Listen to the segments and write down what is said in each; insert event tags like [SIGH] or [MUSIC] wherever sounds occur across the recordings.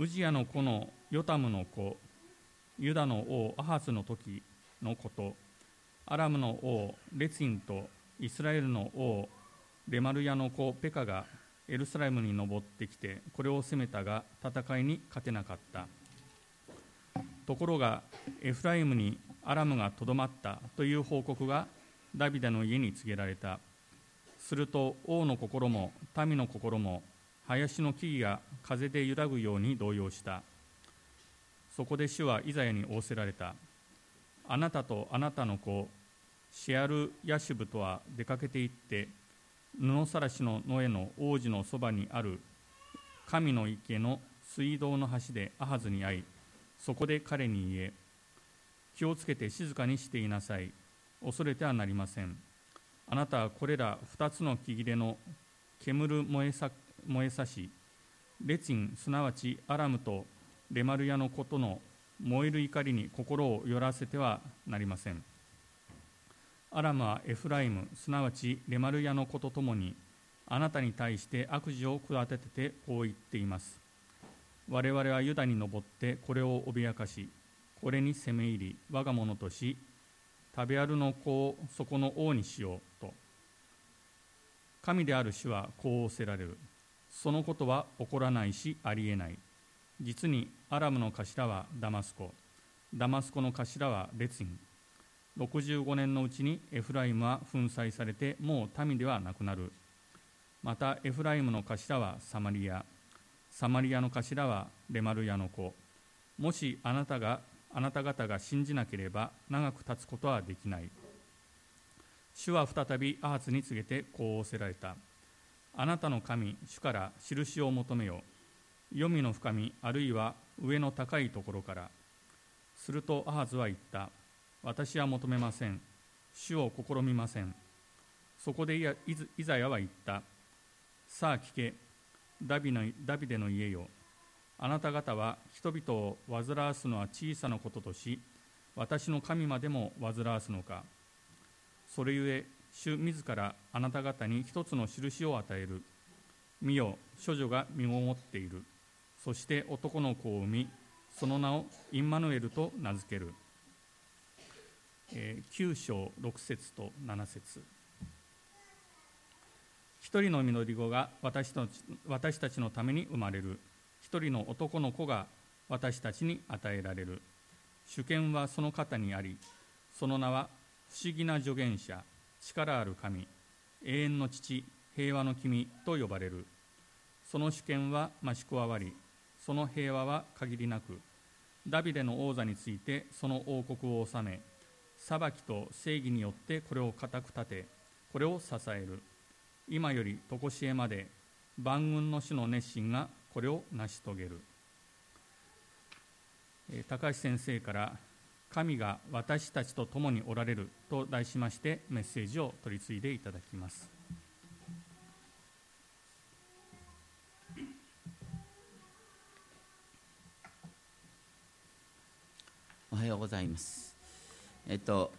ウジヤの子のヨタムの子ユダの王アハズの時のことアラムの王レツィンとイスラエルの王レマルヤの子ペカがエルサレムに登ってきてこれを攻めたが戦いに勝てなかった。ところがエフライムにアラムがとどまったという報告がダビデの家に告げられた。すると王の心も民の心も林の木々が風で揺らぐように動揺した。そこで主はイザヤに仰せられた。あなたとあなたの子シェアル・ヤシュブとは出かけて行って布さらしの野への王子のそばにある。神の池の水道の橋でアハズに会いそこで彼に言え気をつけて静かにしていなさい。恐れてはなりません。あなたはこれら2つの木切れの煙燃えさ燃えさしレチンすなわちアラムとレマルヤのことの燃える怒りに心をよらせてはなりません。アラムはエフライムすなわちレマルヤの子とともにあなたに対して悪事を下ててこう言っています。我々はユダに登ってこれを脅かしこれに攻め入り我が物とし食べあるの子をそこの王にしようと。神である主はこう仰せられる。そのことは起こらないしありえない。実にアラムの頭はダマスコ。ダマスコの頭はレツィン65年のうちにエフライムは粉砕されてもう民ではなくなる。またエフライムの頭はサマリア。サマリアの頭はレマルヤの子。もしあなたがあなた方が信じなければ長く立つことはできない。主は再びアハツに告げてこう仰せられた。あなたの神主から印を求めよ黄泉の深みあるいは上の高いところから。するとアハズは言った。私は求めません。主を試みません。そこでイザヤは言った。さあ聞け。ダビのダビデの家よ。あなた方は人々を煩わすのは小さなこととし私の神までも煩わすのか。それゆえ主自らあなた方に一つの印を与える。見よ処女が身ごもっている。そして男の子を産みその名をインマヌエルと名付ける。え9章6節と7節。一人の実り子が私たち私たちのために生まれる。一人の男の子が私たちに与えられる。主権はその方にありその名は不思議な助言者。力ある神永遠の父平和の君と呼ばれる。その主権は増し加わりその平和は限りなくダビデの王座についてその王国を治め裁きと正義によってこれを固く立てこれを支える。今より常しえまで万軍の主の熱心がこれを成し遂げる。高橋先生から「神が私たちと共におられる」と題しましてメッセージを取り次いでいただきます。おはようございます。えっと、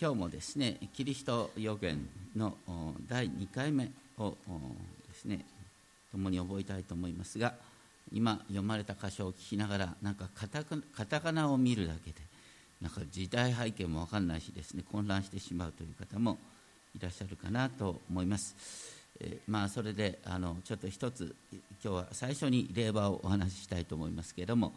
今日もですねキリスト予言の第2回目をですね共に覚えたいと思いますが今読まれた箇所を聞きながらなんかカタカナを見るだけでなんか時代背景も分かんないしですね混乱してしまうという方もいらっしゃるかなと思います。えー、まあそれであのちょっと一つ今日は最初に令和をお話ししたいと思いますけれども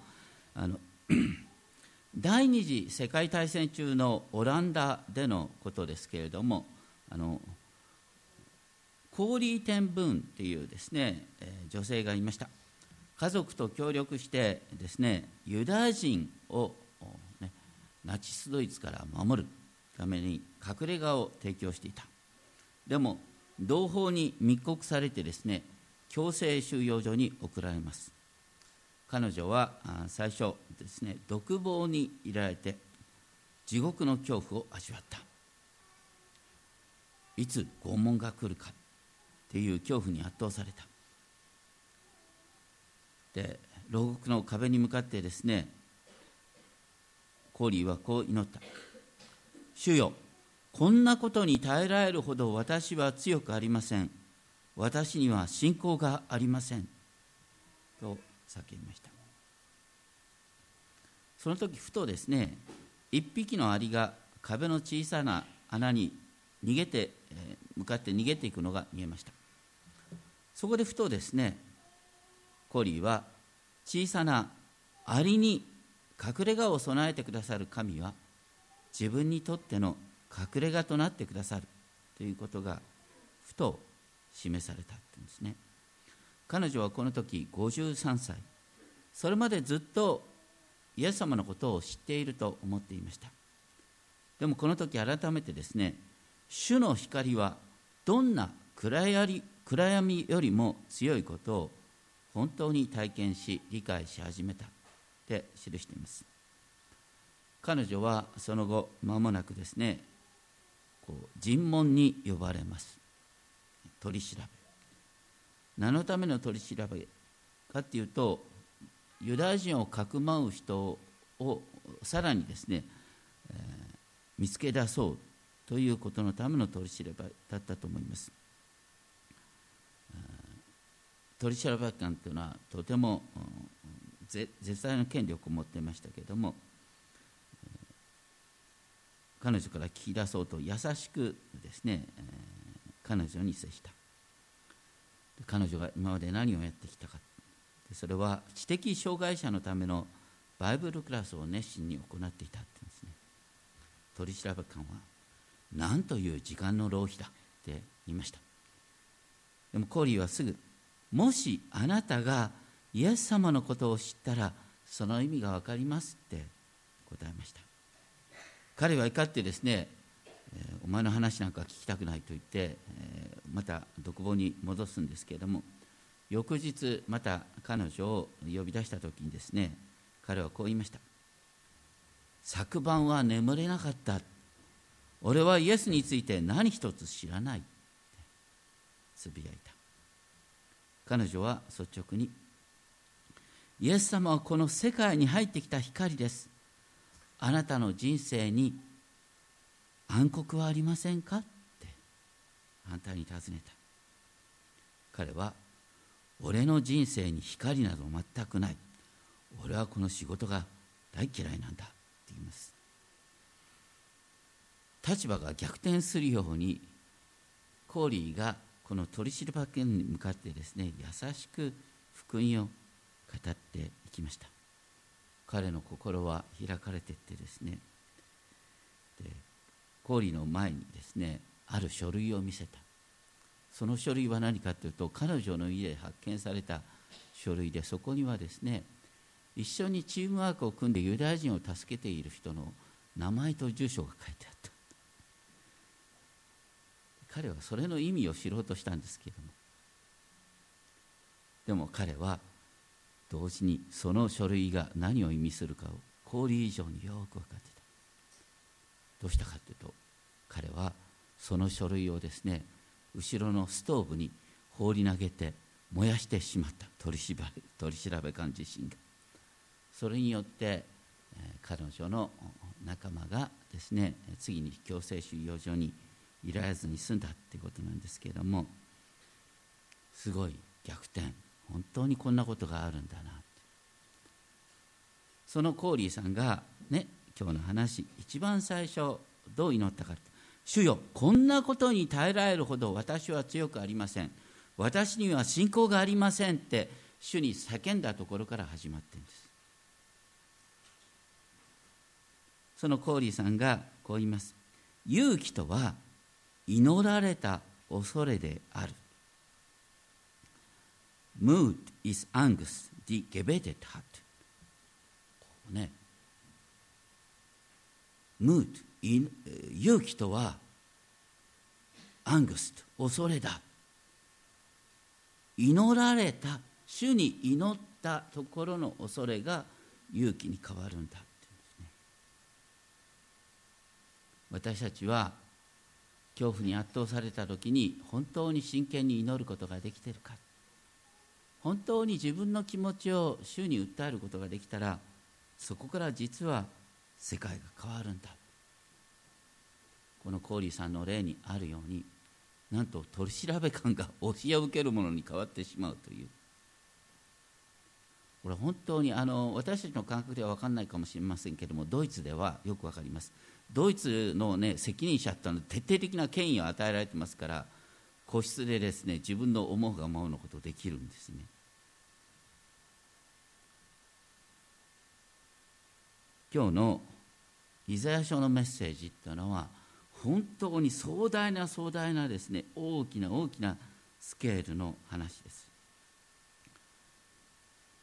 あの [CLEARS THROAT] 第二次世界大戦中のオランダでのことですけれどもあのコーリー・テン・ブーンっていうですね、えー、女性がいました家族と協力してですねユダヤ人を、ナチス・ドイツから守るために隠れ家を提供していた。でも同胞に密告されてですね強制収容所に送られます。彼女は最初ですね独房にいられて地獄の恐怖を味わった。いつ拷問が来るかっていう恐怖に圧倒された。で牢獄の壁に向かってですねコーリーはこう祈った「主よこんなことに耐えられるほど私は強くありません私には信仰がありません」と叫びましたその時ふとですね一匹のアリが壁の小さな穴に逃げて、え向かって逃げていくのが見えましたそこでふとですねコリーは小さなアリに隠れ家を備えてくださる神は自分にとっての隠れ家となってくださるということがふと示されたってんですね。彼女はこの時53歳。それまでずっとイエス様のことを知っていると思っていました。でもこの時改めてですね主の光はどんな暗闇よりも強いことを本当に体験し理解し始めた。って記しています。彼女はその後間もなくですねこう尋問に呼ばれます。取り調べ。何のための取り調べかっていうとユダヤ人をかくまう人をさらにですね、えー、見つけ出そうということのための取り調べだったと思います。取り調べ官というのはとても絶大な権力を持っていましたけれども彼女から聞き出そうと優しくですね彼女に接した。彼女が今まで何をやってきたか。それは知的障害者のためのバイブルクラスを熱心に行っていたってんですね。取り調べ官は何という時間の浪費だって言いました。でもコーリーはすぐもしあなたがイエス様のことを知ったらその意味が分かりますって答えました。彼は怒ってですね、えー、お前の話なんか聞きたくないと言って、えー、また独房に戻すんですけれども翌日また彼女を呼び出した時にですね彼はこう言いました。昨晩は眠れなかった。俺はイエスについて何一つ知らないつぶやいた。彼女は率直にイエス様はこの世界に入ってきた光です。あなたの人生に暗黒はありませんか？って反対に尋ねた。彼は俺の人生に光など全くない。俺はこの仕事が大嫌いなんだ。って言います。立場が逆転するようにコーリーがこの取り調べに向かってですね優しく福音を語っていきました。彼の心は開かれていってですね。でコーリーの前にですねある書類を見せた。その書類は何かというと彼女の家で発見された書類でそこにはですね一緒にチームワークを組んでユダヤ人を助けている人の名前と住所が書いてあった。彼はそれの意味を知ろうとしたんですけれども。でも彼は同時にその書類が何を意味するかを氷以上によく分かってた。どうしたかというと彼はその書類をですね後ろのストーブに放り投げて燃やしてしまった。取り取り調べ官自身が。それによって、え彼女の仲間がですね次に強制収容所にいられずに済んだっていうことなんですけれどもすごい逆転。本当にこんなことがあるんだなそのコーリーさんがね今日の話一番最初どう祈ったか主よこんなことに耐えられるほど私は強くありません。私には信仰がありませんって主に叫んだところから始まってるんです。そのコーリーさんがこう言います。勇気とは祈られた恐れである。Mood is Angst, die gebetet hat. ここね。Mood 勇気とはアングスト恐れだ。祈られた主に祈ったところの恐れが勇気に変わるんだって言うんですね。私たちは恐怖に圧倒された時に本当に真剣に祈ることができているか本当に自分の気持ちを主に訴えることができたらそこから実は世界が変わるんだ。このコーリーさんの例にあるようになんと取り調べ官が教えを受けるものに変わってしまうという。これ本当にあの私たちの感覚では分かんないかもしれませんけどもドイツではよく分かります。ドイツの、ね、責任者ってのは徹底的な権威を与えられてますから個室でですね自分の思うがままのことできるんですね。今日のイザヤ書のメッセージっていうのは本当に壮大な壮大なですね大きな大きなスケールの話です。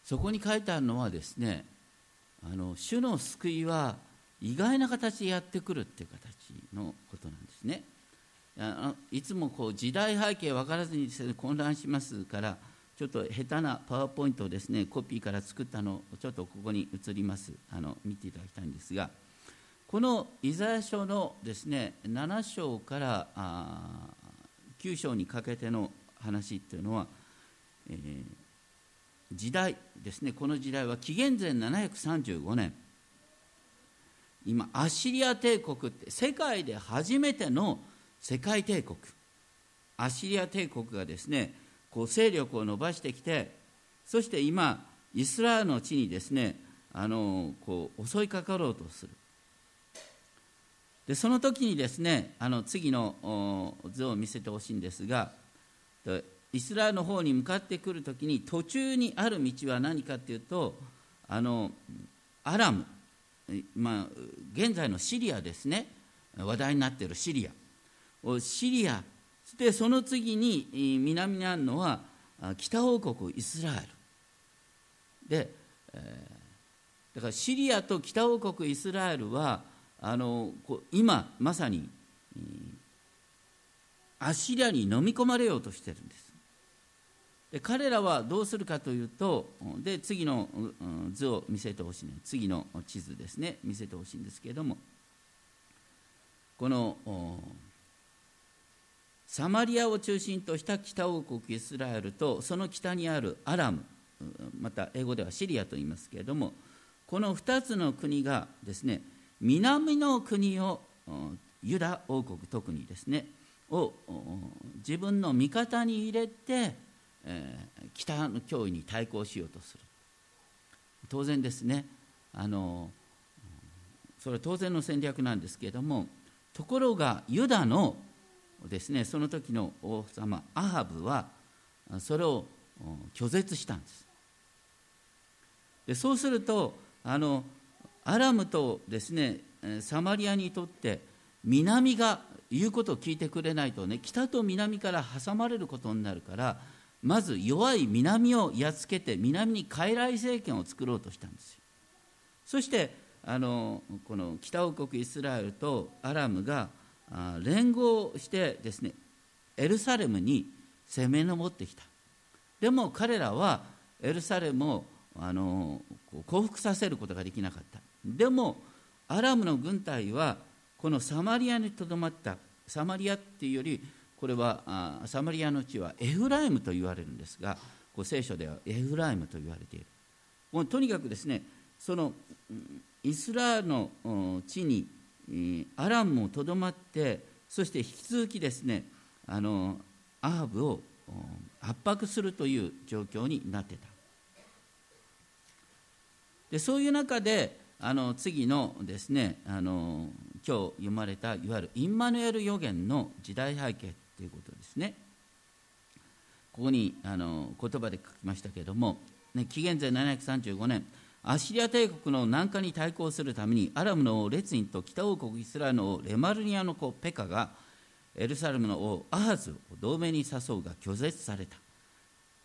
そこに書いてあるのはですねあの主の救いは意外な形でやってくるっていう形のことなんですね。いつもこう時代背景分からずに、混乱しますからちょっと下手なパワーポイントをですねコピーから作ったのをちょっとここに移ります。あの見ていただきたいんですがこのイザヤ書のですね7章からあ9章にかけての話っていうのは、えー、時代ですね。この時代は紀元前735年。今アッシリア帝国って世界で初めての世界帝国アッシリア帝国がですねこう勢力を伸ばしてきてそして今イスラエルの地にですねあのこう襲いかかろうとする。でその時にですねあの次の図を見せてほしいんですがイスラエルの方に向かってくる時に途中にある道は何かっていうとあのアラム、まあ、現在のシリアですね話題になっているシリア。シリアでその次に南にあるのは北王国イスラエル。で、え、だからシリアと北王国イスラエルはあの今まさにアッシリアに飲み込まれようとしてるんです。で彼らはどうするかというとで次の図を見せてほしいね。次の地図ですね。見せてほしいんですけれども。このサマリアを中心とした北王国イスラエルとその北にあるアラムまた英語ではシリアと言いますけれどもこの2つの国がですね南の国をユダ王国特にですねを自分の味方に入れて、えー、北の脅威に対抗しようとする。当然ですねあのそれは当然の戦略なんですけれどもところがユダのですね。その時の王様アハブはそれを拒絶したんです。でそうするとあのアラムとですねサマリアにとって南が言うことを聞いてくれないとね北と南から挟まれることになるからまず弱い南をやっつけて南に傀儡政権を作ろうとしたんですよ。そしてあのこの北王国イスラエルとアラムが連合してですねエルサレムに攻め上ってきた。でも彼らはエルサレムをあの降伏させることができなかった。でもアラムの軍隊はこのサマリアにとどまったサマリアっていうよりこれはサマリアの地はエフライムと言われるんですがこう聖書ではエフライムと言われている。もうとにかくですねそのイスラエルの地にアラムもとどまってそして引き続きですねあのアハブを圧迫するという状況になってた。でそういう中であの次のですねあの今日読まれたいわゆるインマヌエル予言の時代背景ということですね。ここにあの言葉で書きましたけれども、ね、紀元前735年アッシリア帝国の南下に対抗するためにアラムの王レツィンと北王国イスラエルのレマルニアの子ペカがエルサレムの王アハズを同盟に誘うが拒絶された。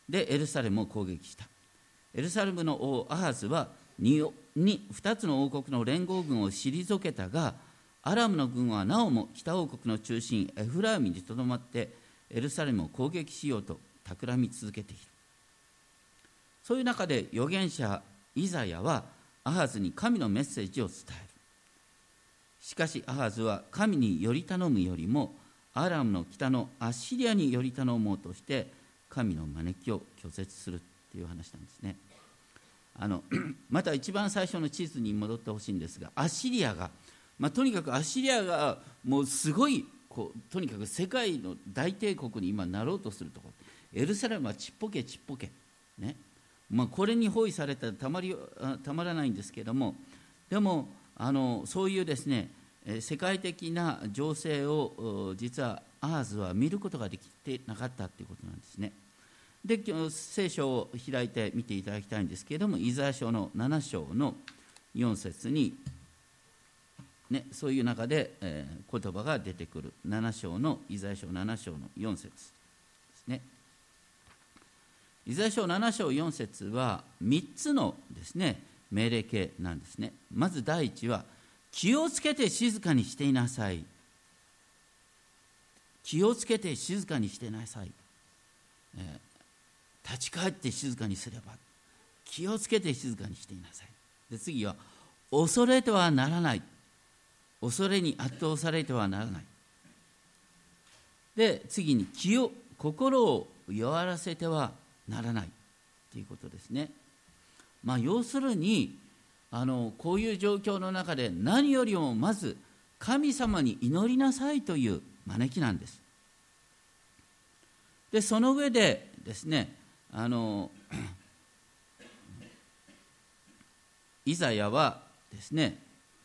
でエルサレムを攻撃した。エルサレムの王アハズは 2, 2つの王国の連合軍を退けたがアラムの軍はなおも北王国の中心エフライムにとどまってエルサレムを攻撃しようと企み続けているそういう中で預言者イザヤはアハズに神のメッセージを伝える。しかしアハズは神により頼むよりもアラムの北のアッシリアにより頼もうとして神の招きを拒絶するっていう話なんですね。あの [CLEARS THROAT] また一番最初の地図に戻ってほしいんですがアッシリアが、まあ、とにかくアッシリアがもうすごいこうとにかく世界の大帝国に今なろうとするところ。エルサレムはちっぽけちっぽけ。ね。まあ、これに包囲されたらたまりたまらないんですけれどもでもあのそういうですね世界的な情勢を実はアーズは見ることができてなかったということなんですね。で聖書を開いて見ていただきたいんですけれどもイザヤ書の7章の4節に、ね、そういう中で、えー、言葉が出てくる7章のイザヤ書7章の4節ですね。イザヤ書7章4節は3つのですね命令形なんですね。まず第一は気をつけて静かにしていなさい。気をつけて静かにしてなさい。えー立ち返って静かにすれば気をつけて静かにしていなさいで次は恐れてはならない恐れに圧倒されてはならないで次に気を心を弱らせてはならないということですね。まあ要するにあのこういう状況の中で何よりもまず神様に祈りなさいという招きなんです。でその上でですねあの [CLEARS THROAT] イザヤはですね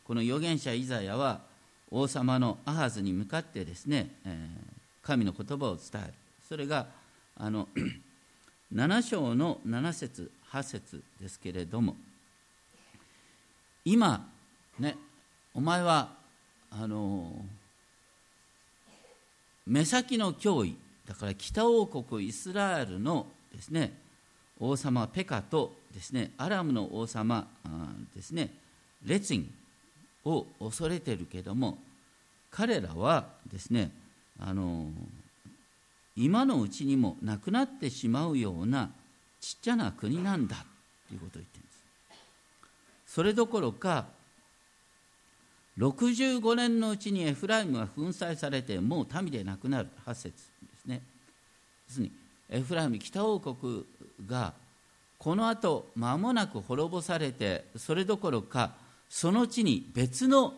この預言者イザヤは王様のアハズに向かってですね、えー、神の言葉を伝える。それがあの7章の7節8節ですけれども今ねお前はあの目先の脅威だから北王国イスラエルのですね王様ペカとですねアラムの王様ですねレツィンを恐れてるけども彼らはですねあの今のうちにもなくなってしまうようなちっちゃな国なんだということを言ってるんです。それどころか65年のうちにエフライムが粉砕されてもう民でなくなる8節ですね。ですにエフライム北王国がこのあと間もなく滅ぼされてそれどころかその地に別の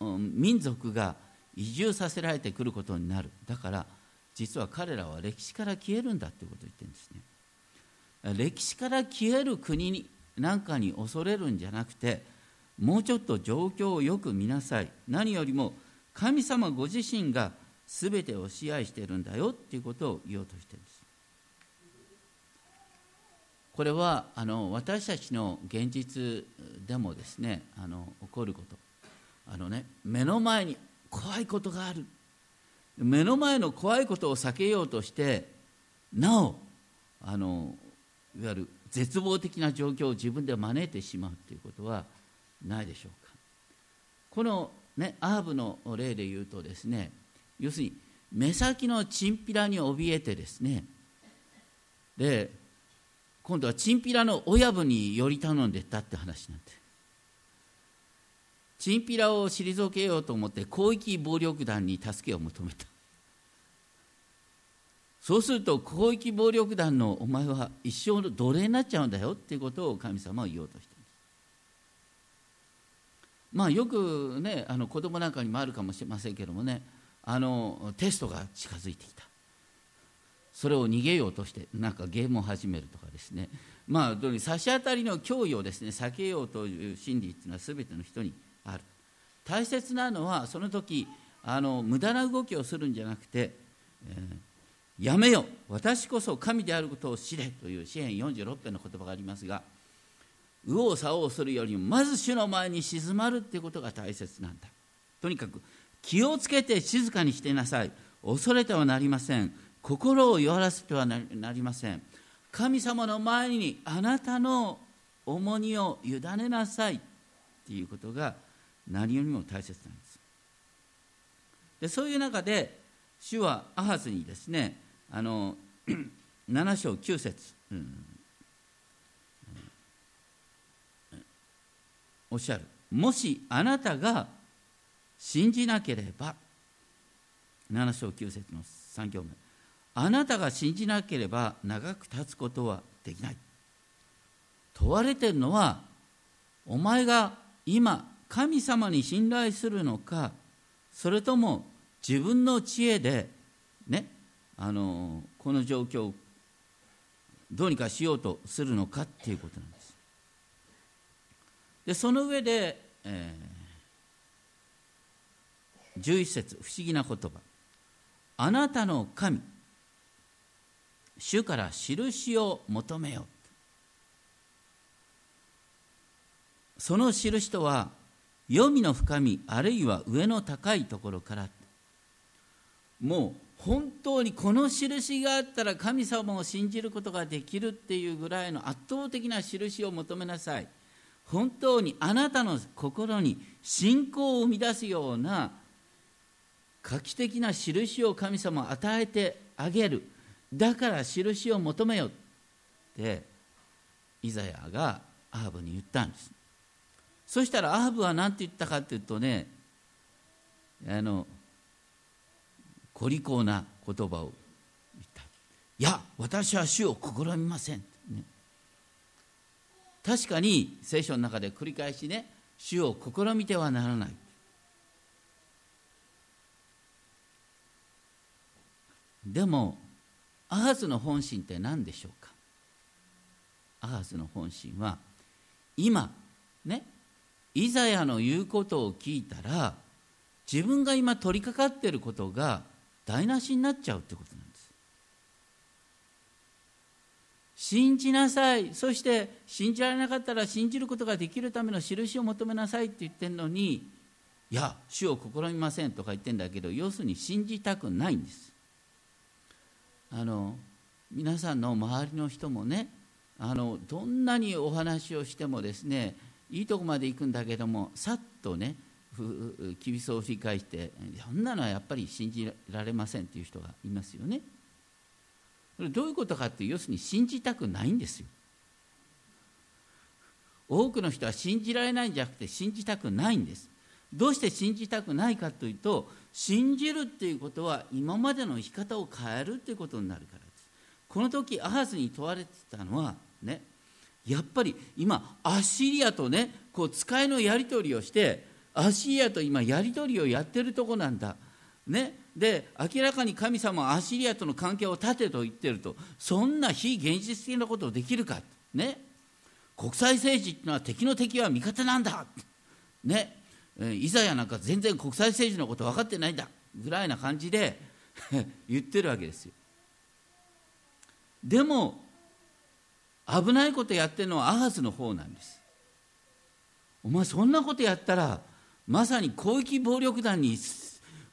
民族が移住させられてくることになる。だから実は彼らは歴史から消えるんだということを言ってるんですね。歴史から消える国になんかに恐れるんじゃなくてもうちょっと状況をよく見なさい。何よりも神様ご自身が全てを支配しているんだよっていうことを言おうとしてるんです。これはあの私たちの現実でもですねあの起こること。あのね目の前に怖いことがある。目の前の怖いことを避けようとしてなおあのいわゆる絶望的な状況を自分で招いてしまうということはないでしょうか。この、ね、アーブの例で言うとですね要するに目先のチンピラに怯えてですねで今度はチンピラの親分により頼んでったって話になってチンピラを退けようと思って広域暴力団に助けを求めた。そうすると広域暴力団のお前は一生の奴隷になっちゃうんだよっていうことを神様は言おうとしてます。まあよくねあの子供なんかにもあるかもしれませんけどもねあのテストが近づいてきた。それを逃げようとしてなんかゲームを始めるとかですね。まあ差し当たりの脅威をですね避けようという心理っていうのは全ての人に大切なのはその時あの無駄な動きをするんじゃなくて、えー、やめよ私こそ神であることを知れ。という詩篇46編の言葉がありますが右往左往するよりもまず主の前に静まるっていうことが大切なんだ。とにかく気をつけて静かにしてなさい。恐れてはなりません。心を弱らせてはなりません。神様の前にあなたの重荷を委ねなさい。っていうことが何よりも大切なんです。でそういう中で主はアハズにですねあの [CLEARS THROAT] 7章9節、うん、おっしゃる。もしあなたが信じなければ7章9節の3行目。あなたが信じなければ長く立つことはできない。問われてるのはお前が今神様に信頼するのかそれとも自分の知恵でねあのこの状況をどうにかしようとするのかっていうことなんです。でその上で、えー、11節不思議な言葉。あなたの神主から印を求めよその印とは黄泉の深みあるいは上の高いところからもう本当にこの印があったら神様を信じることができるっていうぐらいの圧倒的な印を求めなさい。本当にあなたの心に信仰を生み出すような画期的な印を神様与えてあげる。だから印を求めよってイザヤがアハブに言ったんですそしたらアハブは何て言ったかっていうとねあのご利口な言葉を言った。いや私は主を試みません、ね、確かに聖書の中で繰り返しね主を試みてはならない。でもアハズの本心って何でしょうか？アハズの本心は今ねイザヤの言うことを聞いたら自分が今取り掛かっていることが台無しになっちゃうってことなんです。信じなさい。そして信じられなかったら信じることができるための印を求めなさいって言ってるのにいや主を試みませんとか言ってんだけど要するに信じたくないんです。あの皆さんの周りの人もねあのどんなにお話をしてもですねいいとこまで行くんだけどもさっとねきびそを振り返してそんなのはやっぱり信じられませんっていう人がいますよね。どういうことかって要するに信じたくないんですよ。多くの人は信じられないんじゃなくて信じたくないんです。どうして信じたくないかというと信じるっていうことは今までの生き方を変えるっていうことになるからです。この時アハズに問われてたのはねやっぱり今アッシリアとねこう使いのやり取りをしてアッシリアと今やり取りをやってるとこなんだ。ね、で明らかに神様はアシリアとの関係を断てと言ってるとそんな非現実的なことできるか、ね、国際政治っていうのは敵の敵は味方なんだ、ね、いざやなんか全然国際政治のこと分かってないんだ。ぐらいな感じで [LAUGHS] 言ってるわけですよ。でも危ないことやってるのはアハズの方なんです。お前そんなことやったらまさに広域暴力団に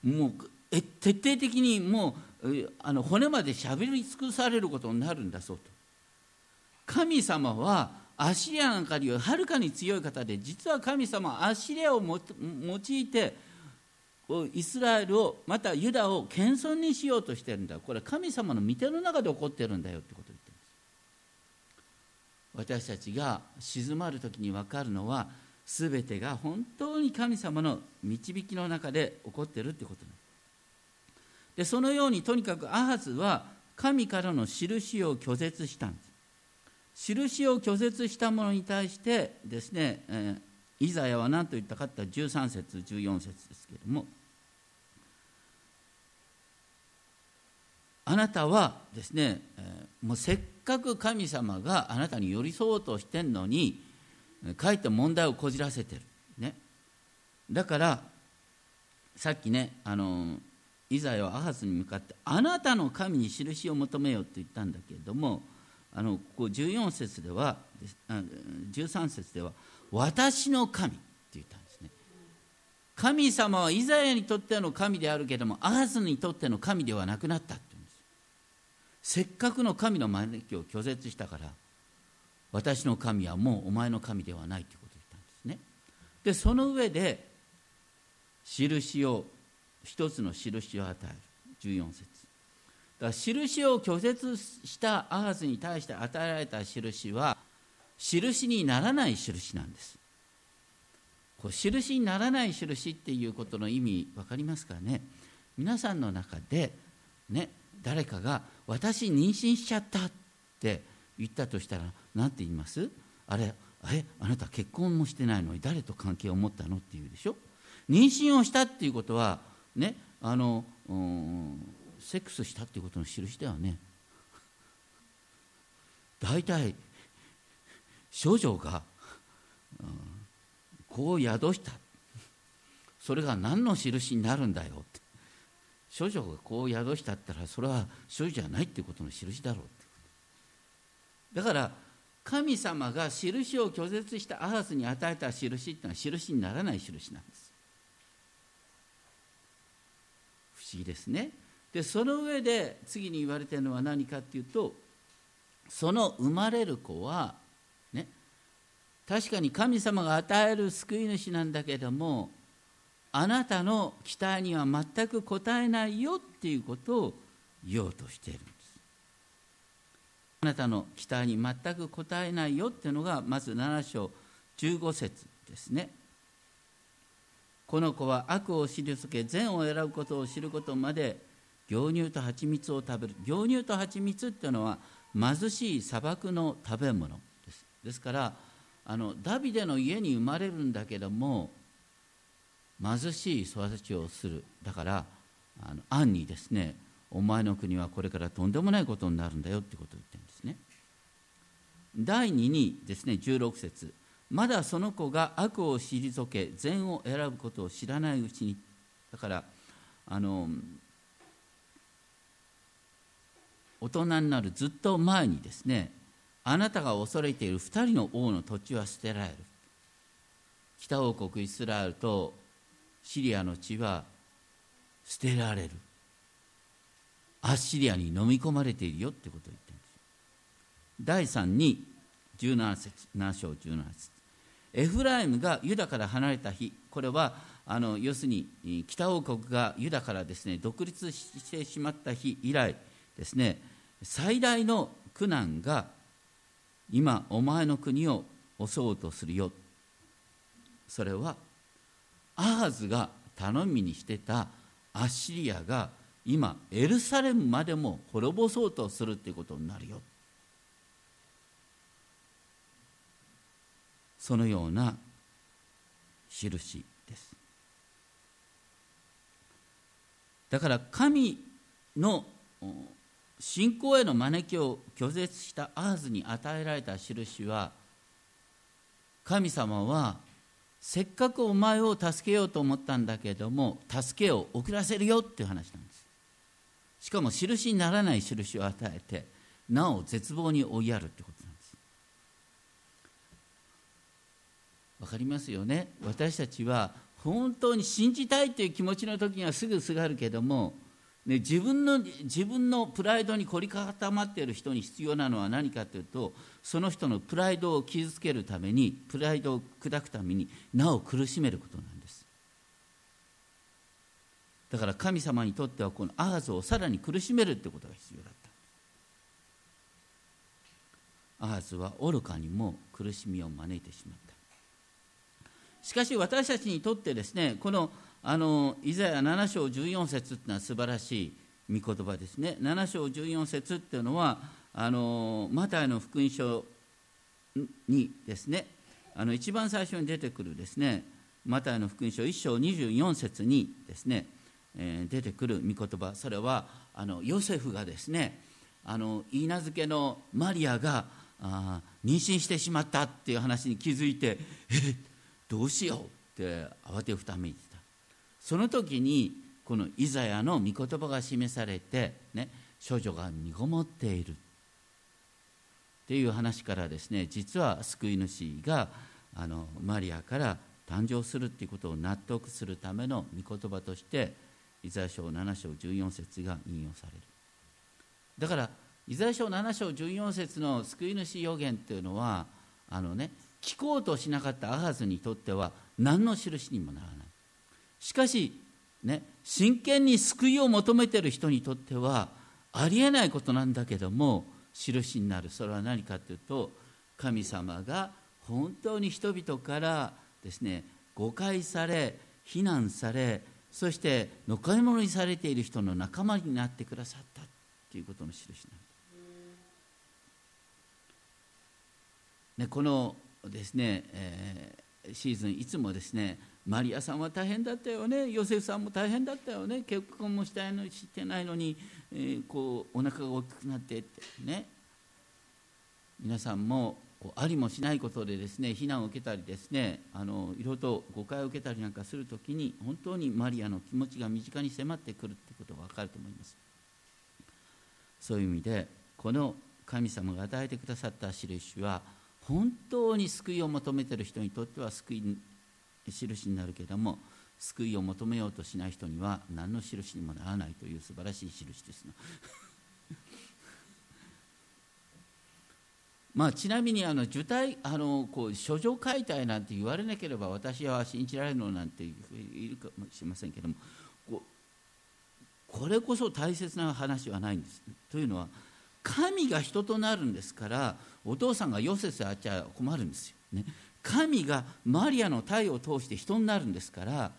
もう徹底的にもうあの骨までしゃべり尽くされることになるんだそうと。神様はアシリアなんかよりはるかに強い方で実は神様はアシリアを用いてイスラエルをまたユダを謙遜にしようとしてるんだ。これは神様の御手の中で起こってるんだよってこと私たちが静まる時に分かるのは全てが本当に神様の導きの中で起こってるということでそのようにとにかくアハズは神からの印を拒絶したんです。印を拒絶したものに対してですね、えー、イザヤは何と言ったかって13節14節ですけれどもあなたはですね、もうせっかく神様があなたに寄り添おうとしてんのにかえって問題をこじらせてる、ね、だからさっきねあのイザヤはアハスに向かってあなたの神に印を求めようって言ったんだけれどもあのここ14節では13節では私の神って言ったんですね。神様はイザヤにとっての神であるけれどもアハスにとっての神ではなくなった。せっかくの神の招きを拒絶したから私の神はもうお前の神ではないということを言ったんですね。でその上で印を一つの印を与える。14節。だから印を拒絶したアハズに対して与えられた印は印にならない印なんです。こう印にならない印っていうことの意味分かりますかね？皆さんの中でね誰かが「私妊娠しちゃった」って言ったとしたら何て言います？あれえあなた結婚もしてないのに誰と関係を持ったのって言うでしょ？妊娠をしたっていうことはねあのセックスしたっていうことの印だよね大体少女が、うん、こう宿した。それが何の印になるんだよって。少女がこう宿したったらそれは少女じゃないっていうことの印だろうって。だから神様が印を拒絶したアハスに与えた印っていうのは印にならない印なんです。不思議ですね。でその上で次に言われてるのは何かっていうとその生まれる子はね確かに神様が与える救い主なんだけどもあなたの期待には全く応えないよっていうことを言おうとしているんです。あなたの期待に全く応えないよっていうのがまず7章15節ですね。この子は悪を退け善を選ぶことを知ることまで牛乳と蜂蜜を食べる。牛乳と蜂蜜っていうのは貧しい砂漠の食べ物です。ですからあのダビデの家に生まれるんだけども貧しい育ちをする。だからあの暗にですねお前の国はこれからとんでもないことになるんだよってことを言ってるんですね。第2にですね16節。まだその子が悪を退け善を選ぶことを知らないうちにだからあの大人になるずっと前にですねあなたが恐れている2人の王の土地は捨てられる。北王国イスラエルとシリアの地は捨てられる。アッシリアに飲み込まれているよってことを言ってるんです。第3に17節7章17節。エフライムがユダから離れた日これはあの要するに北王国がユダからですね独立してしまった日以来ですね最大の苦難が今お前の国を襲おうとするよ。それはアハズが頼みにしてたアッシリアが今エルサレムまでも滅ぼそうとするっていうことになるよ。そのような印です。だから神の信仰への招きを拒絶したアーズに与えられた印は神様はせっかくお前を助けようと思ったんだけども助けを遅らせるよっていう話なんです。しかも印にならない印を与えてなお絶望に追いやるってことなんです。わかりますよね？私たちは本当に信じたいという気持ちの時にはすぐすがるけどもね、自分の自分のプライドに凝り固まっている人に必要なのは何かというとその人のプライドを傷つけるためにプライドを砕くためになお苦しめることなんです。だから神様にとってはこのアハズをさらに苦しめるってことが必要だった。アハズは愚かにも苦しみを招いてしまった。しかし私たちにとってですねこのあのイザヤ7章14節っていうのは素晴らしい御言葉ですね。7章14節っていうのはあのマタイの福音書にですね。あの一番最初に出てくるですね。マタイの福音書1章24節にですね、えー、出てくる御言葉。それはあのヨセフがですね。あの言い名付けのマリアがあ妊娠してしまったっていう話に気づいてえどうしようって慌てふためいてその時にこのイザヤの御言葉が示されて、ね、少女が身ごもっている。っていう話からですね実は救い主があのマリアから誕生するっていうことを納得するための御言葉としてイザヤ書7章14節が引用される。だからイザヤ書7章14節の救い主予言っていうのはあのね聞こうとしなかったアハズにとっては何の印にもならない。しかし、ね、真剣に救いを求めている人にとってはありえないことなんだけども印になるそれは何かというと神様が本当に人々からですね誤解され非難されそしてのかい物にされている人の仲間になってくださったということの印なんです。ね、このですね、えー、シーズンいつもですねマリアさんは大変だったよね。ヨセフさんも大変だったよね。結婚もしたいのしてないのに、えー、こうお腹が大きくなってってね。皆さんもありもしないことでですね非難を受けたりですねあのいろいろと誤解を受けたりなんかするときに本当にマリアの気持ちが身近に迫ってくるということが分かると思います。そういう意味でこの神様が与えてくださった印は本当に救いを求めている人にとっては救い印になるけれども救いを求めようとしない人には何の印にもならないという素晴らしい印です [LAUGHS] まあ、ちなみにあの受胎あのこう処女解体なんて言われなければ私は信じられるのなんているかもしれませんけどもここれこそ大切な話はないんです。というのは神が人となるんですからお父さんがヨセスあっちゃ困るんですよ。ね、神がマリアの体を通して人になるんですから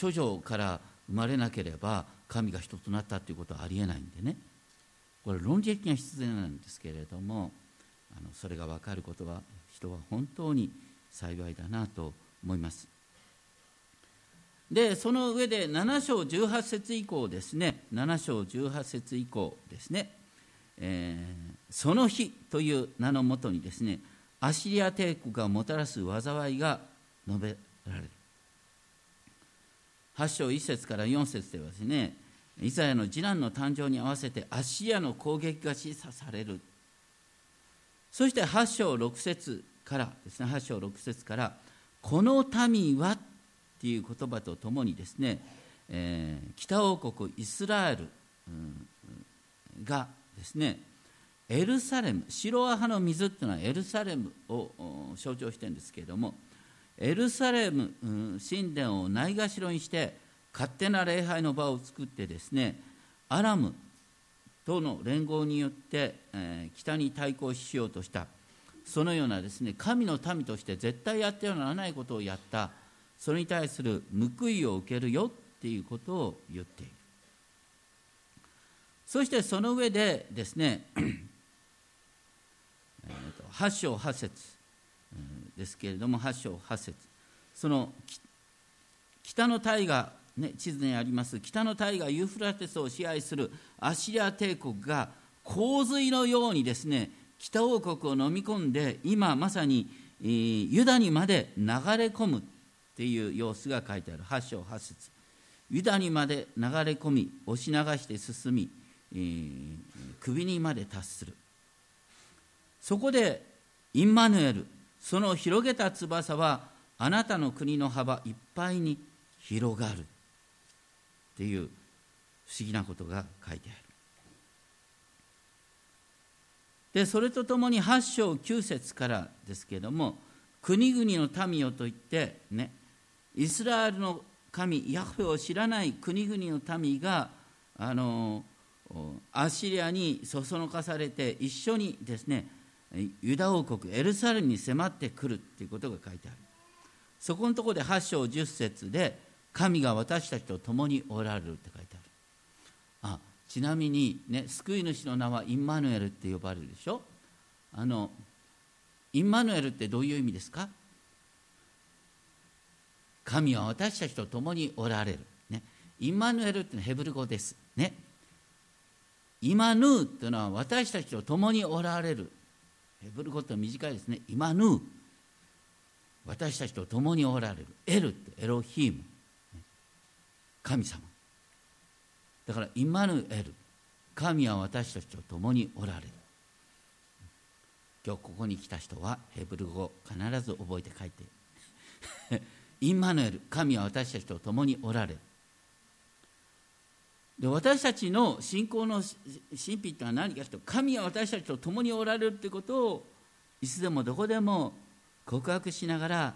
処女から生まれなければ神が人となったということはありえないんでね。これ論理的には必然なんですけれどもあのそれが分かることは人は本当に幸いだなと思います。でその上で7章18節以降ですね。7章18節以降ですね、えー、その日という名のもとにですねアシリア帝国がもたらす災いが述べられる。8章1節から4節ではですねイザヤの次男の誕生に合わせてアッシリアの攻撃が示唆される。そして8章6節からですね8章6節からこの民はっていう言葉とともにですね、えー、北王国イスラエル、がですねエルサレム白アハの水っていうのはエルサレムを象徴してるんですけれどもエルサレム、神殿をないがしろにして勝手な礼拝の場を作ってですねアラムとの連合によって、えー、北に対抗しようとした。そのようなですね神の民として絶対やってはならないことをやった。それに対する報いを受けるよっていうことを言っている。そしてその上でですね8章8節。ですけれども8章8節。その北の大河、ね、地図にあります北の大河ユーフラテスを支配するアシリア帝国が洪水のようにですね北王国を飲み込んで今まさにユダにまで流れ込むっていう様子が書いてある。8章8節。ユダにまで流れ込み押し流して進み、えー、首にまで達する。そこでインマヌエルその広げた翼はあなたの国の幅いっぱいに広がる。っていう不思議なことが書いてある。でそれとともに8章9節からですけれども国々の民よといってねイスラエルの神ヤフェを知らない国々の民があのアッシリアにそそのかされて一緒にですねユダ王国エルサレムに迫ってくるということが書いてある。そこのところで8章10節で神が私たちと共におられるって書いてある。あちなみにね救い主の名はインマヌエルって呼ばれるでしょ？あのインマヌエルってどういう意味ですか？神は私たちと共におられる、ね、インマヌエルってのはヘブル語です。ね。イマヌーっていうのは私たちと共におられる。ヘブル語って短いですね。イマヌー。私たちと共におられる。エルってエロヒーム。神様。だからイマヌエル。神は私たちと共におられる。今日ここに来た人はヘブル語必ず覚えて書いて。インマヌエル。神は私たちと共におられる。で私たちの信仰の神秘というのは何かというと神は私たちと共におられるということをいつでもどこでも告白しながら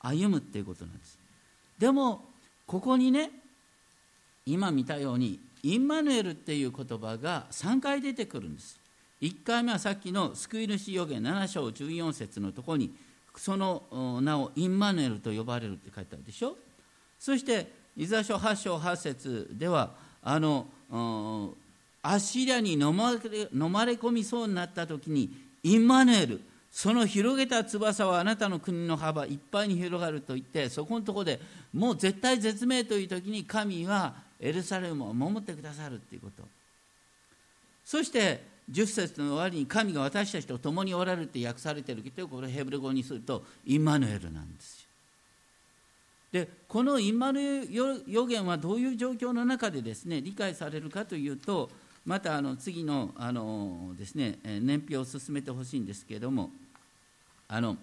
歩むっていうことなんです。でもここにね今見たようにインマヌエルっていう言葉が3回出てくるんです。1回目はさっきの救い主予言7章14節のところにその名をインマヌエルと呼ばれるって書いてあるでしょ。そしてイザ書8章8節ではあのアッシリアに飲まれ飲まれ込みそうになった時にインマヌエルその広げた翼はあなたの国の幅いっぱいに広がると言ってそこのとこでもう絶対絶命という時に神はエルサレムを守ってくださるということそして10節の終わりに神が私たちと共におられるって訳されてるけどこれヘブル語にするとインマヌエルなんです。でこのインマル予言はどういう状況の中でですね理解されるかというとまたあの次のあのですね年表を進めてほしいんですけれどもあの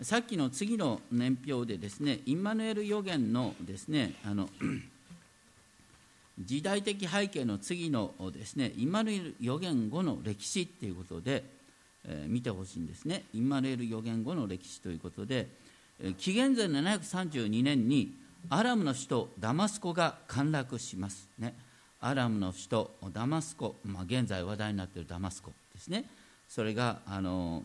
さっきの次の年表でですねインマヌエル予言のですねあの [CLEARS THROAT] 時代的背景の次のですねインマヌエル予言後の歴史っていうことで、えー、見てほしいんですね。インマヌエル予言後の歴史ということで、紀元前732年にアラムの首都ダマスコが陥落しますね。アラムの首都ダマスコ、まあ、現在話題になっているダマスコですね。それがあの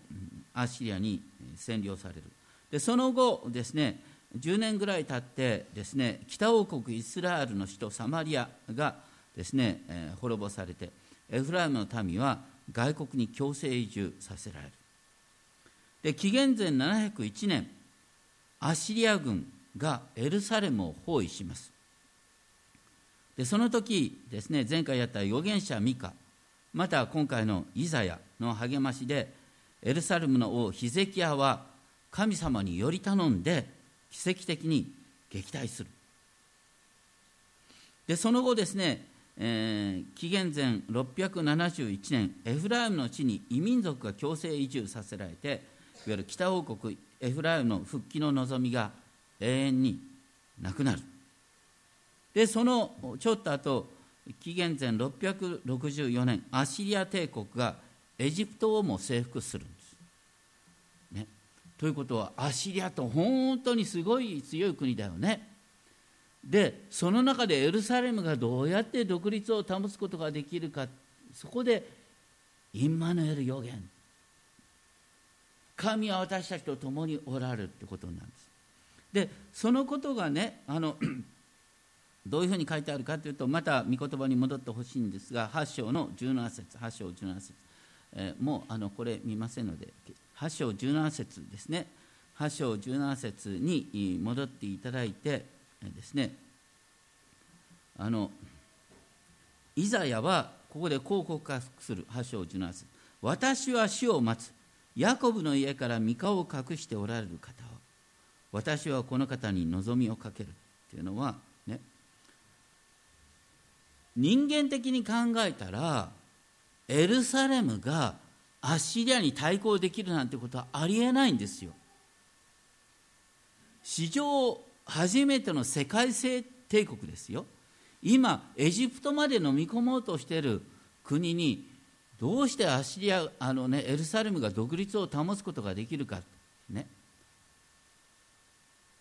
アシリアに占領される。でその後ですね10年ぐらい経ってですね北王国イスラエルの首都サマリアがですね、えー、滅ぼされてエフライムの民は外国に強制移住させられる。で紀元前701年アッシリア軍がエルサレムを包囲します。でその時ですね前回やった預言者ミカまた今回のイザヤの励ましでエルサレムの王ヒゼキヤは神様により頼んで奇跡的に撃退する。でその後ですね、えー、紀元前671年エフライムの地に異民族が強制移住させられていわゆる北王国エフライムの復帰の望みが永遠になくなる。でそのちょっと後紀元前664年アシリア帝国がエジプトをも征服するんです。ね。ということはアシリアと本当にすごい強い国だよね。でその中でエルサレムがどうやって独立を保つことができるかそこでインマヌエル予言。神は私たちと共におられるってことなんです。でそのことがねあの [CLEARS THROAT] どういうふうに書いてあるかというとまた御言葉に戻ってほしいんですが8章の17節8章17節、えー、もうあのこれ見ませんので8章17節ですね。8章17節に戻っていただいてですね。あのイザヤはここでこう告白する8章17節。私は死を待つ。ヤコブの家から三顔を隠しておられる方を私はこの方に望みをかけるっていうのはね人間的に考えたらエルサレムがアッシリアに対抗できるなんてことはありえないんですよ。史上初めての世界性帝国ですよ。今エジプトまで飲み込もうとしている国にどうしてアシリアあの、ね、エルサレムが独立を保つことができるか、ね、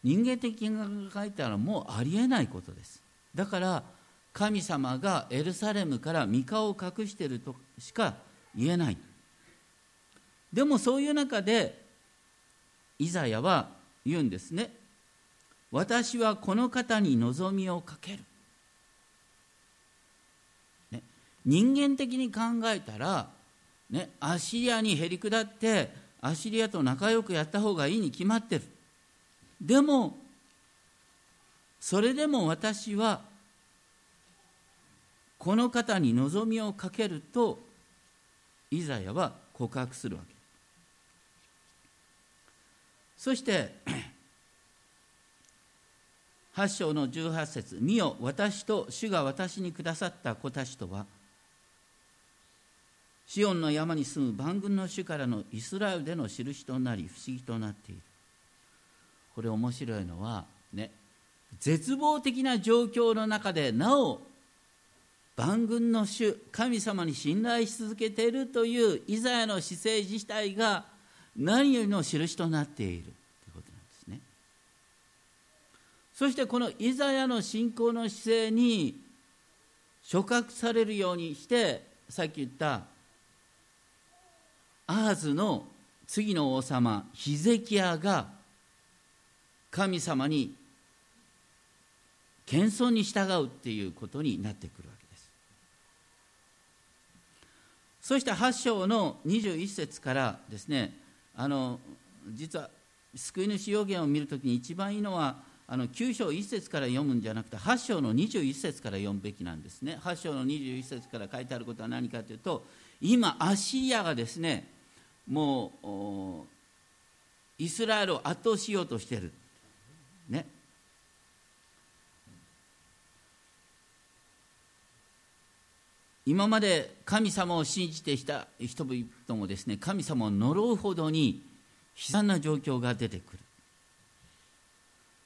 人間的に考えたらもうありえないことです。だから神様がエルサレムから三顔を隠しているとしか言えない。でもそういう中でイザヤは言うんですね。私はこの方に望みをかける、ね、人間的に考えたら、ね、アシリアにへり下ってアシリアと仲良くやった方がいいに決まってる。でもそれでも私はこの方に望みをかけるとイザヤは告白するわけ。そして8章の18節見よ私と主が私にくださった子たちとはシオンの山に住む万軍の主からのイスラエルでの印となり不思議となっている。これ面白いのはね絶望的な状況の中でなお万軍の主神様に信頼し続けているというイザヤの姿勢自体が何よりの印となっているということなんですね。そしてこのイザヤの信仰の姿勢に触覚されるようにしてさっき言ったアーズの次の王様ヒゼキヤが神様に謙遜に従うっていうことになってくるわけです。そして8章の21節からですねあの実は救い主予言を見るときに一番いいのはあの9章1節から読むんじゃなくて8章の21節から読むべきなんですね。8章の21節から書いてあることは何かというと今アッシリアがですねもうイスラエルを圧倒しようとしてる。ね。今まで神様を信じてきた人々もですね神様を呪うほどに悲惨な状況が出てくる。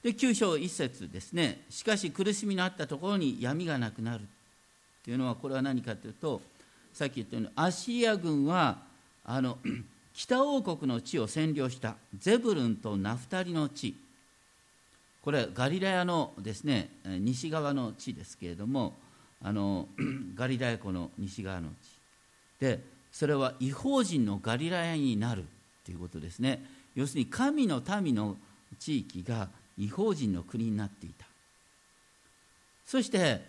で9章1節ですね。しかし苦しみのあったところに闇がなくなる。というのはこれは何かというとさっき言ったようにアッシリア軍はあの [CLEARS THROAT] 北王国の地を占領したゼブルンとナフタリの地。これガリラヤのですね西側の地ですけれどもあの [CLEARS THROAT] ガリラヤ湖の西側の地。でそれは違法人のガリラヤになるということですね。要するに神の民の地域が違法人の国になっていた。そして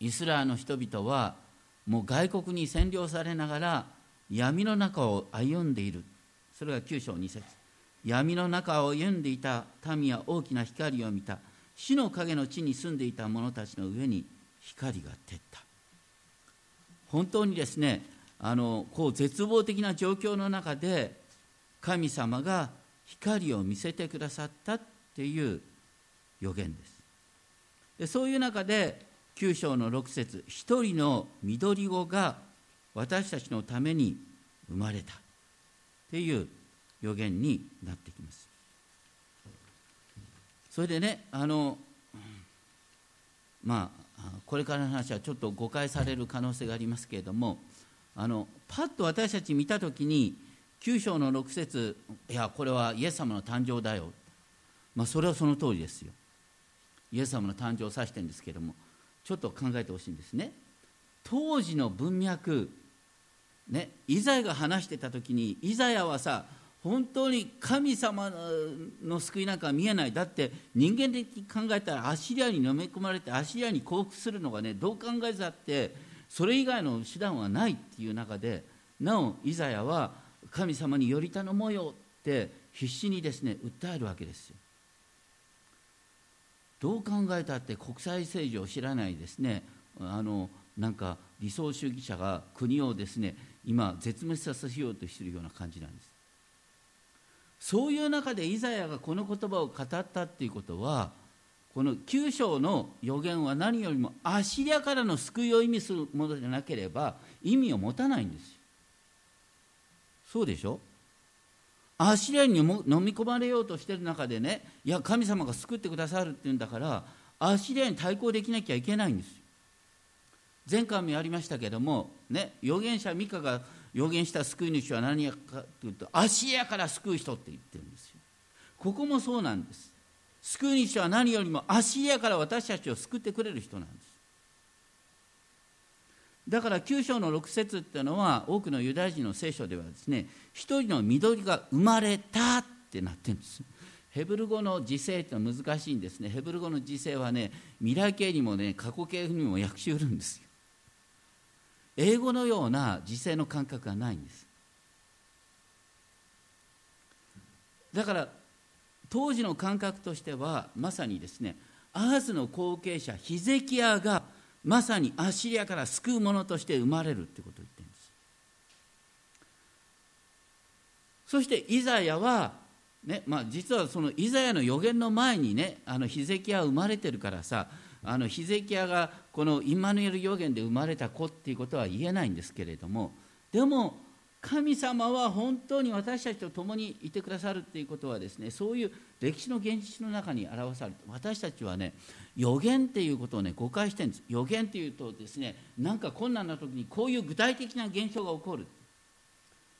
イスラエルの人々はもう外国に占領されながら闇の中を歩んでいる。それが9章2節。闇の中を歩んでいた民は大きな光を見た。死の影の地に住んでいた者たちの上に光が照った。本当にですねあのこう絶望的な状況の中で神様が光を見せてくださったっていう予言です。でそういう中で9章の6節一人の緑子が私たちのために生まれたっていう予言になってきます。それでねあのまあこれからの話はちょっと誤解される可能性がありますけれどもあのパッと私たち見た時に9章の6節いやこれはイエス様の誕生だよ、まあ、それはその通りですよ。イエス様の誕生を指してるんですけれどもちょっと考えてほしいんですね当時の文脈ねイザヤが話してた時にイザヤはさ本当に神様の救いなんか見えないだって人間的に考えたらアシリアに飲み込まれてアシリアに降伏するのがねどう考えたってそれ以外の手段はないっていう中でなおイザヤは神様により頼もうよって必死にですね訴えるわけですよ。どう考えたって国際政治を知らないですね。あのなんか理想主義者が国をですね今絶滅させようとしているような感じなんです。そういう中でイザヤがこの言葉を語ったっていうことはこの9章の予言は何よりもアシリアからの救いを意味するものでなければ意味を持たないんですそうでしょ？アシリアに飲み込まれようとしてる中でねいや神様が救ってくださるっていうんだからアシリアに対抗できなきゃいけないんですよ。前回もやりましたけどもね預言者ミカが預言した救い主は何やかというとアシリアから救う人って言ってるんですよ。ここもそうなんです。救い主は何よりもアシリアから私たちを救ってくれる人なんです。だから9章の6節っていうのは多くのユダヤ人の聖書ではですね一人の緑が生まれたってなってるんです。ヘブル語の時世ってのは難しいんですね。ヘブル語の時世はね未来形にもね過去形にも訳しうるんですよ。英語のような時世の感覚がないんです。だから当時の感覚としてはまさにですねアースの後継者ヒゼキヤがまさにアッシリアから救う者として生まれるってことを言ってるんです。そしてイザヤは、ねまあ、実はそのイザヤの予言の前にねあのヒゼキヤ生まれてるからさあのヒゼキヤがこのイマヌエル予言で生まれた子っていうことは言えないんですけれどもでも神様は本当に私たちと共にいてくださるっていうことはですねそういう歴史の現実の中に表されて私たちはね予言っていうことをね誤解してるんです。予言っていうとですねなんか困難な時にこういう具体的な現象が起こる。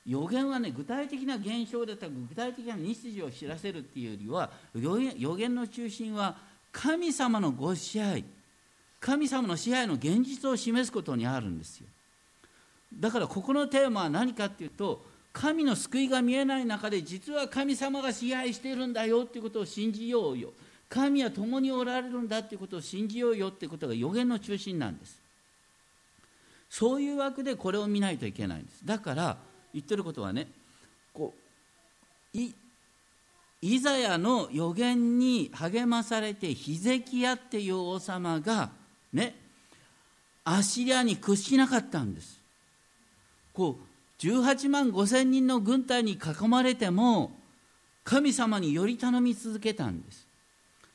予言はね具体的な現象だったり具体的な日時を知らせるっていうよりは予言の中心は神様のご支配神様の支配の現実を示すことにあるんですよ。だからここのテーマは何かっていうと神の救いが見えない中で実は神様が支配しているんだよっていうことを信じようよ。神は共におられるんだっていうことを信じようよっていうことが予言の中心なんです。そういう枠でこれを見ないといけないんです。だから言ってることはねこういイザヤの予言に励まされてヒゼキヤっていう王様がねアシリアに屈しなかったんです。こう18万5千人の軍隊に囲まれても神様により頼み続けたんです。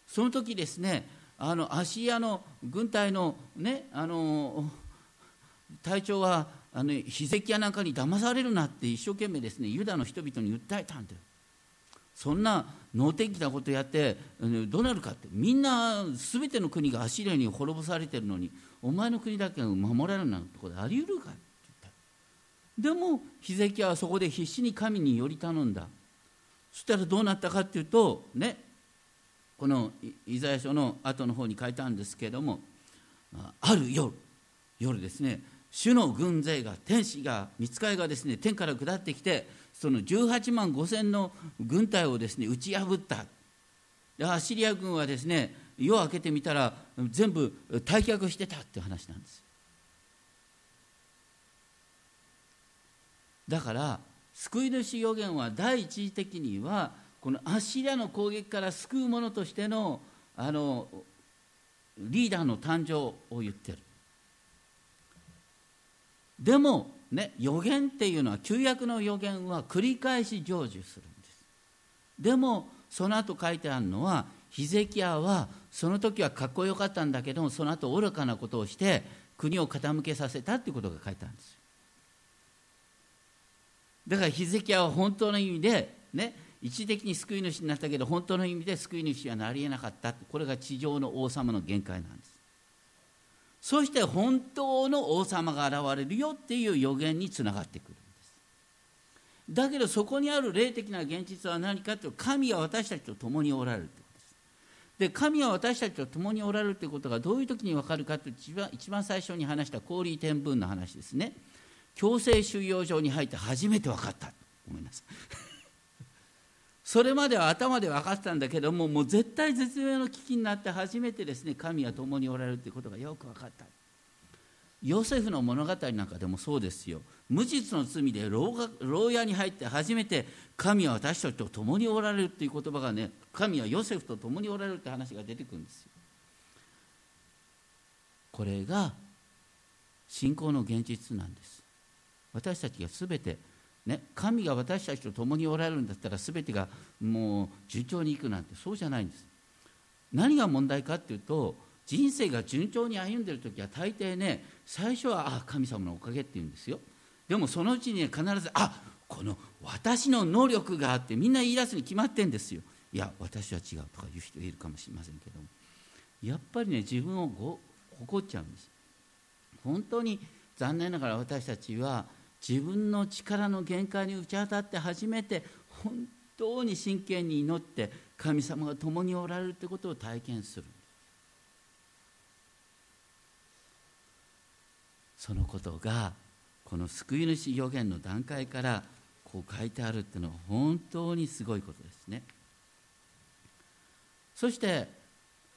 その時ですねあのアシリアの軍隊のねあの隊長はあのヒゼキヤなんかに騙されるなって一生懸命ですねユダの人々に訴えたんだよ。そんな能天気なことやってどうなるかってみんな全ての国がアシリアに滅ぼされてるのにお前の国だけが守られるなんてことあり得るかって。でもヒゼキヤはそこで必死に神により頼んだ。そしたらどうなったかっていうとねこのイザヤ書の後の方に書いてあるんですけれどもある夜夜ですね主の軍勢が天使が見つかりがですね天から下ってきてその18万5千の軍隊をですね打ち破った。でアシリア軍はですね夜明けてみたら全部退却してたって話なんです。だから救い主予言は第一義的にはこのアッシリアの攻撃から救う者としてのあのリーダーの誕生を言ってる。でもね予言っていうのは旧約の予言は繰り返し成就するんです。でもその後書いてあるのはヒゼキヤはその時はかっこよかったんだけどもその後愚かなことをして国を傾けさせたっていうことが書いてあるんですよ。だからヒゼキヤは本当の意味でね一時的に救い主になったけど本当の意味で救い主はなりえなかったこれが地上の王様の限界なんです。そして本当の王様が現れるよっていう予言につながってくるんです。だけどそこにある霊的な現実は何かというと神は私たちと共におられるということです。で神は私たちと共におられるということがどういう時に分かるかという一番一番最初に話した氷天文の話ですね。強制収容所に入って初めて分かった。ごめんなさい。[LAUGHS] それまでは頭で分かってたんだけどももう絶対絶命の危機になって初めてですね神は共におられるということがよく分かった。ヨセフの物語なんかでもそうですよ。無実の罪で牢屋に入って初めて神は私たちと共におられるっていう言葉がね神はヨセフと共におられるって話が出てくるんですよ。これが信仰の現実なんです。私たちが全てね、神が私たちと共におられるんだったら全てがもう順調にいくなんてそうじゃないんです。何が問題かっていうと人生が順調に歩んでる時は大抵ね最初はあ神様のおかげって言うんですよ。でもそのうちに、ね、必ずあこの私の能力があってみんな言い出すに決まってんですよ。いや私は違うとか言う人いるかもしれませんけども。やっぱりね自分をご誇っちゃうんです。本当に残念ながら私たちは自分の力の限界に打ち当たって初めて本当に真剣に祈って神様が共におられるということを体験する。そのことがこの救い主予言の段階からこう書いてあるっていうのは本当にすごいことですね。そして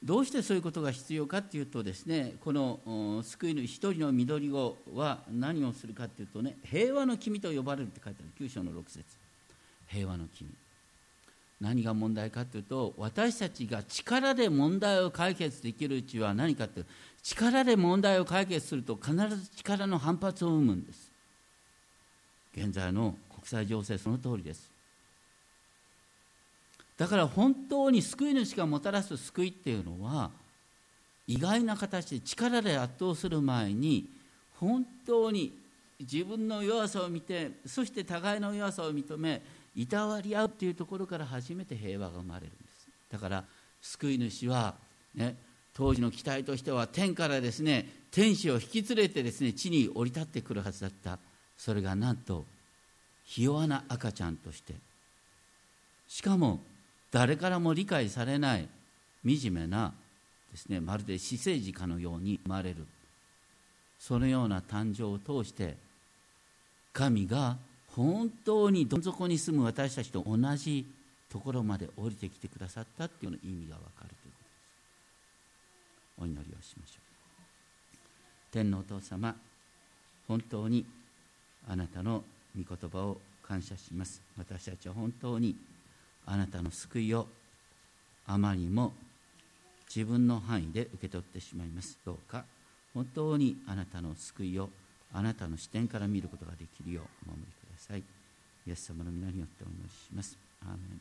どうしてそういうことが必要かというとですねこの救い主一人の緑子は何をするかというとね平和の君と呼ばれるって書いてある。9章の6節。平和の君。何が問題かというと私たちが力で問題を解決できるうちは何かというと力で問題を解決すると必ず力の反発を生むんです。現在の国際情勢その通りです。だから本当に救い主がもたらす救いっていうのは意外な形で力で圧倒する前に本当に自分の弱さを見てそして互いの弱さを認めいたわり合うっていうところから初めて平和が生まれるんです。だから救い主は、ね、当時の期待としては天からですね天使を引き連れてですね地に降り立ってくるはずだった。それがなんとひ弱な赤ちゃんとして。しかも誰からも理解されない惨めなですねまるで死生児かのように生まれる。そのような誕生を通して神が本当にどん底に住む私たちと同じところまで降りてきてくださったっていうの意味がわかるということです。お祈りをしましょう。天皇お父様本当にあなたの御言葉を感謝します。私たちは本当にあなたの救いをあまりも自分の範囲で受け取ってしまいます。どうか本当にあなたの救いをあなたの視点から見ることができるようお守りください。イエス様の皆によってお祈りします。アーメン。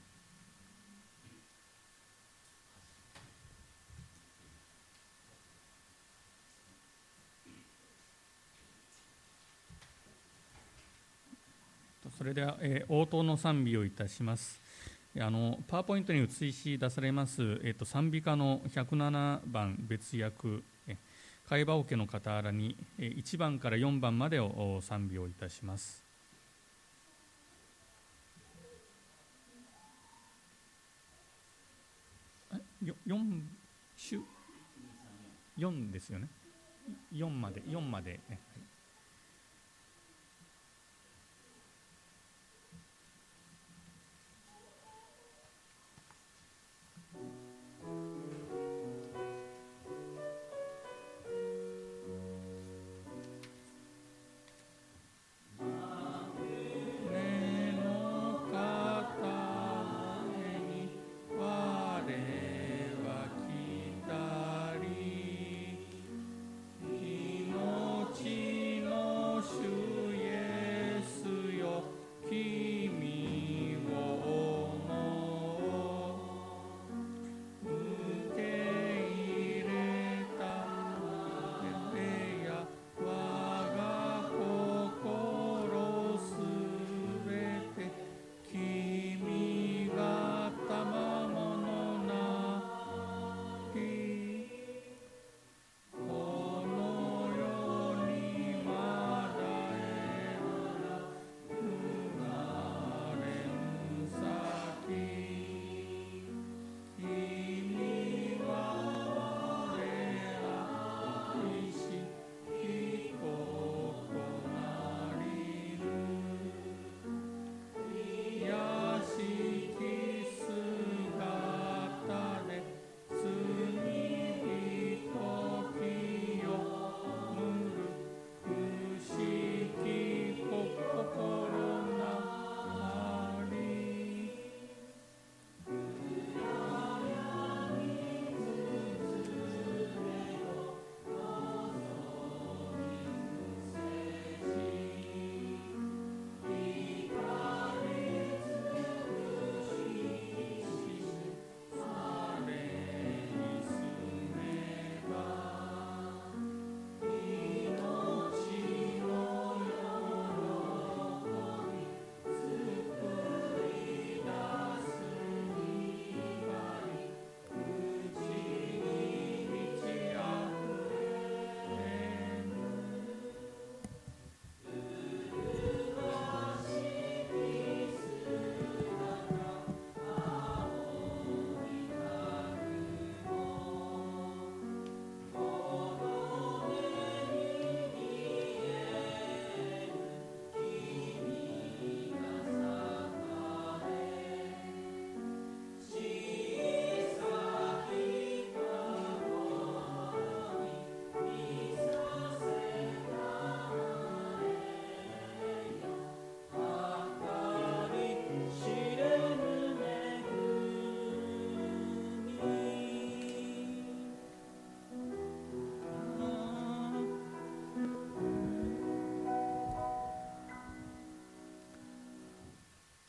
それでは、えー、応答の賛美をいたします。あのパワーポイントに映し出されます、えーと、賛美歌の107番別訳会話桶の傍らに1番から4番までを賛美をいたします。4, 4ですよね。4まで4まで、ね、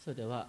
それでは